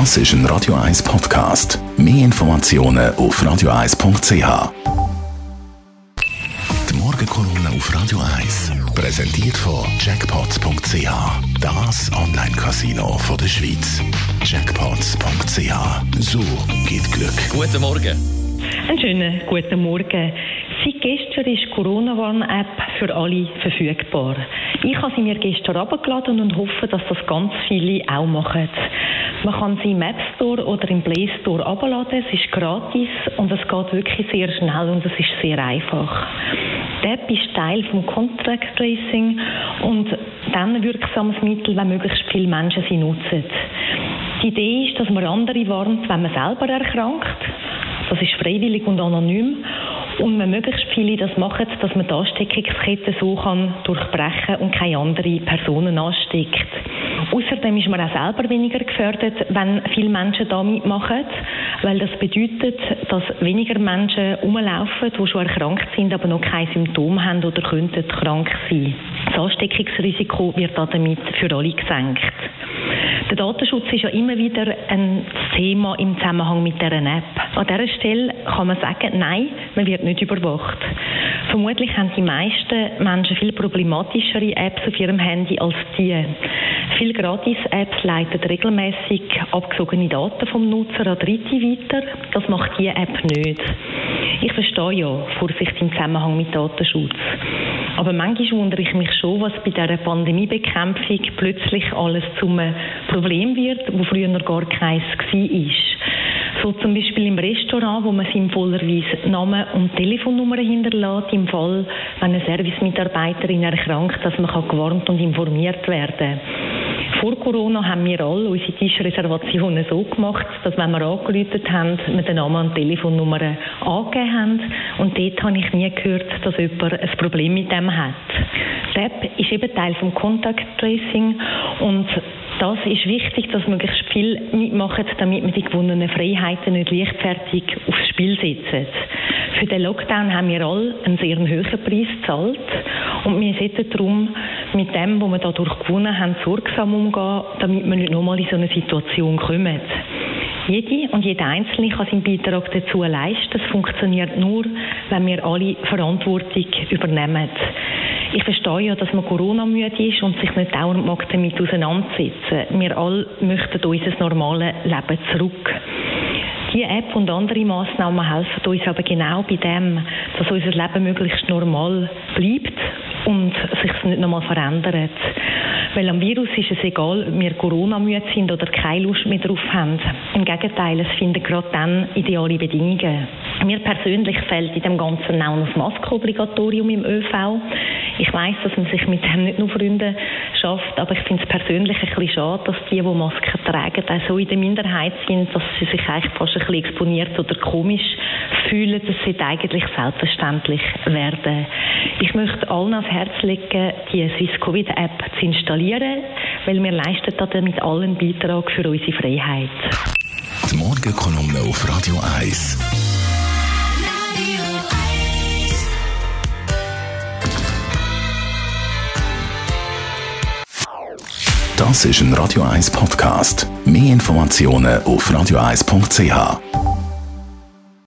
Das ist ein Radio 1 Podcast. Mehr Informationen auf radio1.ch. Die Morgenkolumne auf Radio 1 präsentiert von Jackpots.ch. Das Online-Casino der Schweiz. Jackpots.ch. So geht Glück. Guten Morgen. Einen schönen guten Morgen. Seit gestern ist die Corona-Warn-App für alle verfügbar. Ich habe sie mir gestern abgeladen und hoffe, dass das ganz viele auch machen. Man kann sie im App Store oder im Play Store abladen. Es ist gratis und es geht wirklich sehr schnell und es ist sehr einfach. Die App ist Teil vom Contact Tracing und dann ein wirksames Mittel, wenn möglichst viele Menschen sie nutzen. Die Idee ist, dass man andere warnt, wenn man selber erkrankt. Das ist freiwillig und anonym und wenn möglichst viele das machen, dass man die Ansteckungskette so kann durchbrechen und keine anderen Personen ansteckt. Außerdem ist man auch selber weniger gefördert, wenn viele Menschen da mitmachen, weil das bedeutet, dass weniger Menschen rumlaufen, die schon erkrankt sind, aber noch keine Symptome haben oder könnten krank sein. Das Ansteckungsrisiko wird damit für alle gesenkt. Der Datenschutz ist ja immer wieder ein Thema im Zusammenhang mit dieser App. An dieser Stelle kann man sagen, nein, man wird nicht überwacht. Vermutlich haben die meisten Menschen viel problematischere Apps auf ihrem Handy als die. Viele Gratis-Apps leiten regelmäßig abgesogene Daten vom Nutzer an Dritte weiter. Das macht die App nicht. Ich verstehe ja Vorsicht im Zusammenhang mit Datenschutz. Aber manchmal wundere ich mich schon, was bei dieser Pandemiebekämpfung plötzlich alles zum Problem wird, wo früher noch gar keins war. So zum Beispiel im Restaurant, wo man sinnvollerweise Namen und Telefonnummer hinterlässt, im Fall, wenn eine Servicemitarbeiterin erkrankt, dass man gewarnt und informiert werden kann. Vor Corona haben wir alle unsere Tischreservationen so gemacht, dass wenn wir angerufen haben, wir den Namen und Telefonnummer angegeben haben. Und dort habe ich nie gehört, dass jemand ein Problem mit dem hat. Die App ist eben Teil vom Contact Tracing und das ist wichtig, dass möglichst viel mitmachen, damit wir die gewonnenen Freiheiten nicht leichtfertig aufs Spiel setzen. Für den Lockdown haben wir alle einen sehr hohen Preis gezahlt und wir sollten darum mit dem, was wir dadurch gewonnen haben, sorgsam umgehen, damit wir nicht nochmal in so eine Situation kommen. Jede und jeder Einzelne kann seinen Beitrag dazu leisten. Das funktioniert nur, wenn wir alle Verantwortung übernehmen. Ich verstehe ja, dass man Corona-müde ist und sich nicht dauernd mag damit auseinandersetzen. Wir alle möchten unser normales Leben zurück. Die App und andere Massnahmen helfen uns aber genau bei dem, dass unser Leben möglichst normal bleibt und sich nicht nochmal verändert. Weil am Virus ist es egal, ob wir Corona-müde sind oder keine Lust mehr drauf haben. Im Gegenteil, es finden gerade dann ideale Bedingungen. Mir persönlich fällt in dem Ganzen auch das Maskenobligatorium im ÖV. Ich weiß, dass man sich mit dem nicht nur Freunde schafft, aber ich finde es persönlich ein bisschen schade, dass die, die Masken tragen, auch so in der Minderheit sind, dass sie sich eigentlich fast ein bisschen exponiert oder komisch fühlen. Das sollte eigentlich selbstverständlich werden. Ich möchte allen ans Herz legen, die Swiss Covid App zu installieren, weil wir leisten damit allen Beitrag für unsere Freiheit. Die Morgenkolumne auf Radio 1. Das ist ein Radio 1 Podcast. Mehr Informationen auf radio1.ch.